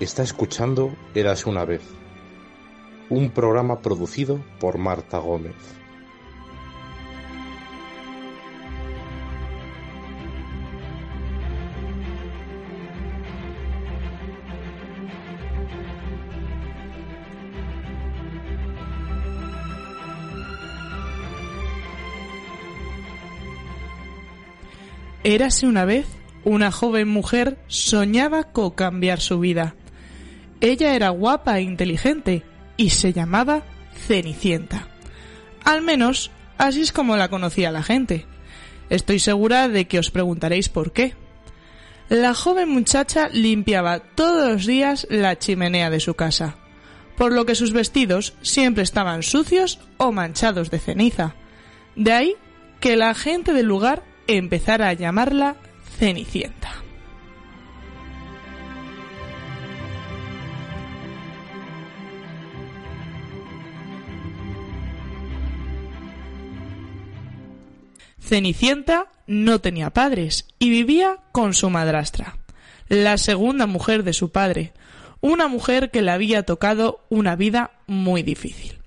Está escuchando Érase una vez, un programa producido por Marta Gómez. Érase una vez una joven mujer soñaba con cambiar su vida. Ella era guapa e inteligente y se llamaba Cenicienta. Al menos así es como la conocía la gente. Estoy segura de que os preguntaréis por qué. La joven muchacha limpiaba todos los días la chimenea de su casa, por lo que sus vestidos siempre estaban sucios o manchados de ceniza. De ahí que la gente del lugar empezara a llamarla Cenicienta. Cenicienta no tenía padres y vivía con su madrastra, la segunda mujer de su padre, una mujer que le había tocado una vida muy difícil.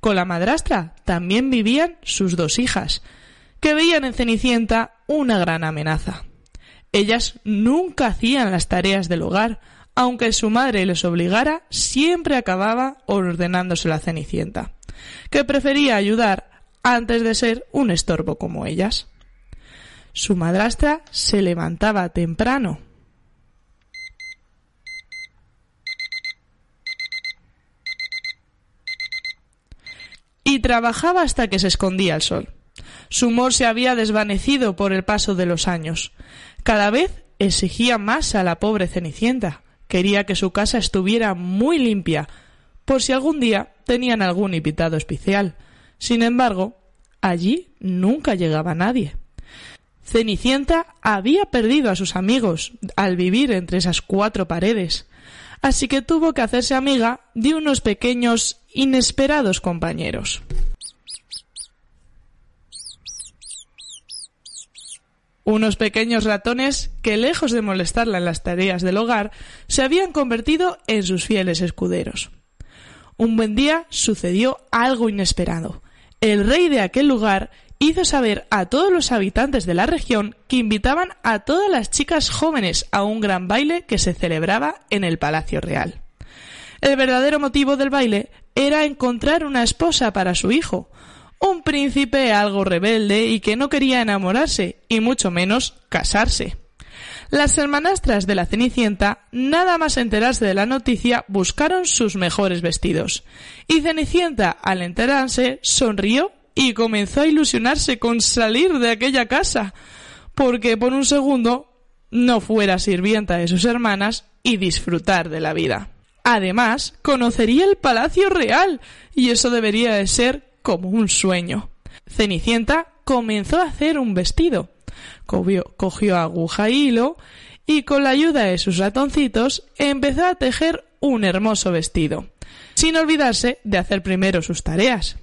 Con la madrastra también vivían sus dos hijas, que veían en Cenicienta una gran amenaza. Ellas nunca hacían las tareas del hogar, aunque su madre les obligara, siempre acababa ordenándose la Cenicienta, que prefería ayudar antes de ser un estorbo como ellas. Su madrastra se levantaba temprano. Y trabajaba hasta que se escondía el sol. Su humor se había desvanecido por el paso de los años. Cada vez exigía más a la pobre Cenicienta. Quería que su casa estuviera muy limpia, por si algún día tenían algún invitado especial. Sin embargo, allí nunca llegaba nadie. Cenicienta había perdido a sus amigos al vivir entre esas cuatro paredes, así que tuvo que hacerse amiga de unos pequeños inesperados compañeros. Unos pequeños ratones que, lejos de molestarla en las tareas del hogar, se habían convertido en sus fieles escuderos. Un buen día sucedió algo inesperado. El rey de aquel lugar hizo saber a todos los habitantes de la región que invitaban a todas las chicas jóvenes a un gran baile que se celebraba en el Palacio Real. El verdadero motivo del baile era encontrar una esposa para su hijo, un príncipe algo rebelde y que no quería enamorarse, y mucho menos casarse. Las hermanastras de la Cenicienta, nada más enterarse de la noticia, buscaron sus mejores vestidos. Y Cenicienta, al enterarse, sonrió y comenzó a ilusionarse con salir de aquella casa, porque por un segundo no fuera sirvienta de sus hermanas y disfrutar de la vida. Además, conocería el Palacio Real, y eso debería de ser como un sueño. Cenicienta comenzó a hacer un vestido. Cogió, aguja y hilo y con la ayuda de sus ratoncitos empezó a tejer un hermoso vestido, sin olvidarse de hacer primero sus tareas.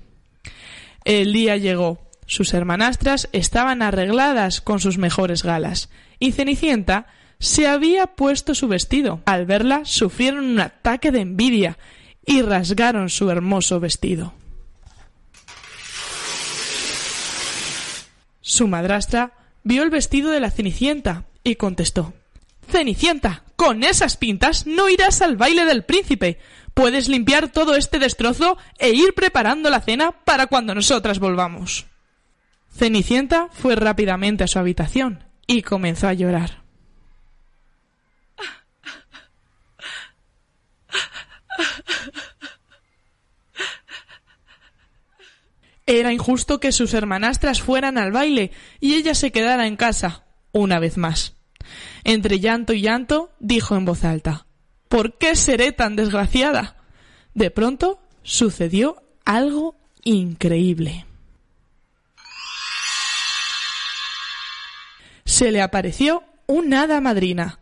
El día llegó. Sus hermanastras estaban arregladas con sus mejores galas, y Cenicienta se había puesto su vestido. Al verla sufrieron un ataque de envidia y rasgaron su hermoso vestido. Su madrastra vio el vestido de la Cenicienta y contestó Cenicienta, con esas pintas no irás al baile del príncipe. Puedes limpiar todo este destrozo e ir preparando la cena para cuando nosotras volvamos. Cenicienta fue rápidamente a su habitación y comenzó a llorar. Era injusto que sus hermanastras fueran al baile y ella se quedara en casa, una vez más. Entre llanto y llanto, dijo en voz alta ¿Por qué seré tan desgraciada? De pronto sucedió algo increíble. Se le apareció un hada madrina.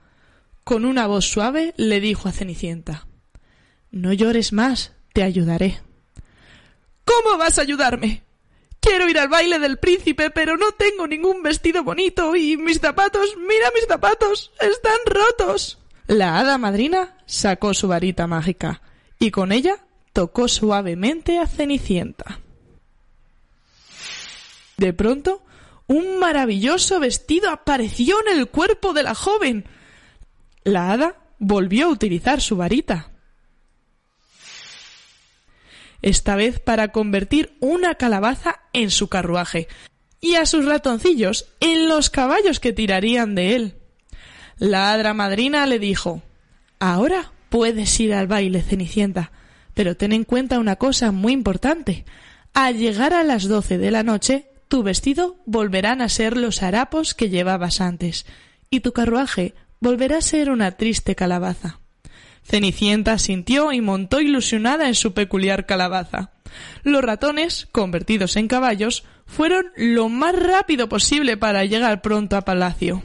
Con una voz suave le dijo a Cenicienta No llores más, te ayudaré. ¿Cómo vas a ayudarme? Quiero ir al baile del príncipe, pero no tengo ningún vestido bonito y mis zapatos, mira mis zapatos, están rotos. La hada madrina sacó su varita mágica y con ella tocó suavemente a Cenicienta. De pronto, un maravilloso vestido apareció en el cuerpo de la joven. La hada volvió a utilizar su varita esta vez para convertir una calabaza en su carruaje, y a sus ratoncillos en los caballos que tirarían de él. La hadra madrina le dijo Ahora puedes ir al baile, Cenicienta, pero ten en cuenta una cosa muy importante. Al llegar a las doce de la noche, tu vestido volverán a ser los harapos que llevabas antes, y tu carruaje volverá a ser una triste calabaza. Cenicienta sintió y montó ilusionada en su peculiar calabaza. Los ratones, convertidos en caballos, fueron lo más rápido posible para llegar pronto a palacio.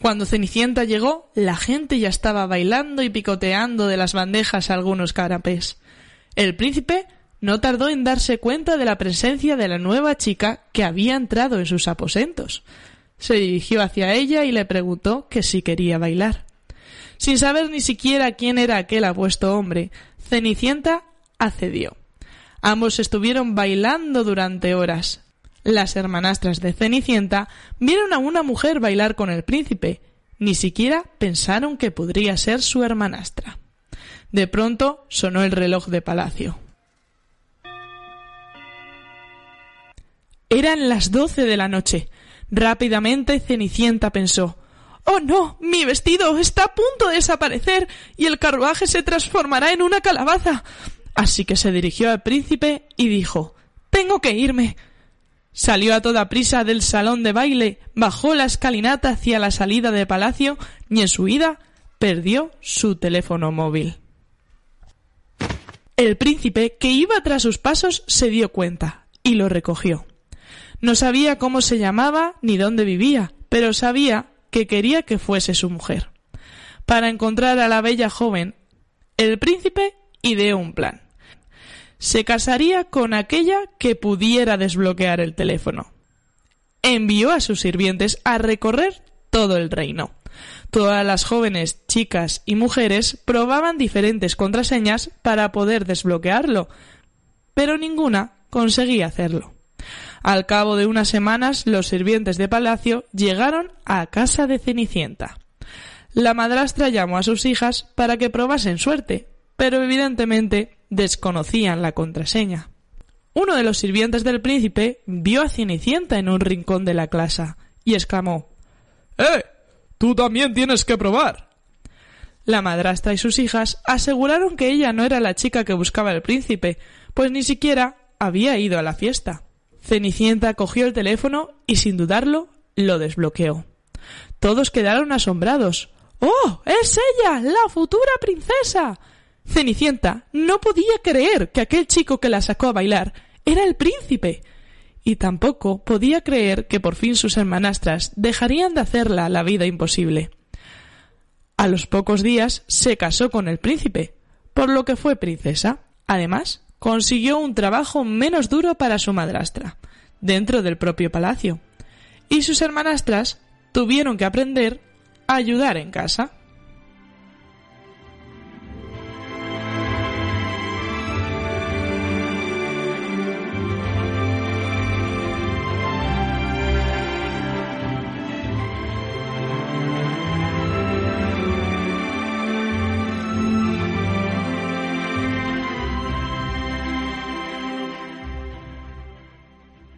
Cuando Cenicienta llegó, la gente ya estaba bailando y picoteando de las bandejas algunos carapés. El príncipe no tardó en darse cuenta de la presencia de la nueva chica que había entrado en sus aposentos se dirigió hacia ella y le preguntó que si quería bailar. Sin saber ni siquiera quién era aquel apuesto hombre, Cenicienta accedió. Ambos estuvieron bailando durante horas. Las hermanastras de Cenicienta vieron a una mujer bailar con el príncipe. Ni siquiera pensaron que podría ser su hermanastra. De pronto sonó el reloj de palacio. Eran las doce de la noche. Rápidamente Cenicienta pensó Oh no. mi vestido está a punto de desaparecer y el carruaje se transformará en una calabaza. Así que se dirigió al príncipe y dijo Tengo que irme. Salió a toda prisa del salón de baile, bajó la escalinata hacia la salida del palacio y en su ida perdió su teléfono móvil. El príncipe, que iba tras sus pasos, se dio cuenta y lo recogió. No sabía cómo se llamaba ni dónde vivía, pero sabía que quería que fuese su mujer. Para encontrar a la bella joven, el príncipe ideó un plan. Se casaría con aquella que pudiera desbloquear el teléfono. Envió a sus sirvientes a recorrer todo el reino. Todas las jóvenes, chicas y mujeres probaban diferentes contraseñas para poder desbloquearlo, pero ninguna conseguía hacerlo. Al cabo de unas semanas, los sirvientes de palacio llegaron a casa de Cenicienta. La madrastra llamó a sus hijas para que probasen suerte, pero evidentemente desconocían la contraseña. Uno de los sirvientes del príncipe vio a Cenicienta en un rincón de la clase y exclamó ¡Eh! Tú también tienes que probar. La madrastra y sus hijas aseguraron que ella no era la chica que buscaba el príncipe, pues ni siquiera había ido a la fiesta. Cenicienta cogió el teléfono y sin dudarlo lo desbloqueó. Todos quedaron asombrados. ¡Oh! ¡Es ella! ¡La futura princesa! Cenicienta no podía creer que aquel chico que la sacó a bailar era el príncipe. Y tampoco podía creer que por fin sus hermanastras dejarían de hacerla la vida imposible. A los pocos días se casó con el príncipe, por lo que fue princesa. Además, consiguió un trabajo menos duro para su madrastra, dentro del propio palacio, y sus hermanastras tuvieron que aprender a ayudar en casa.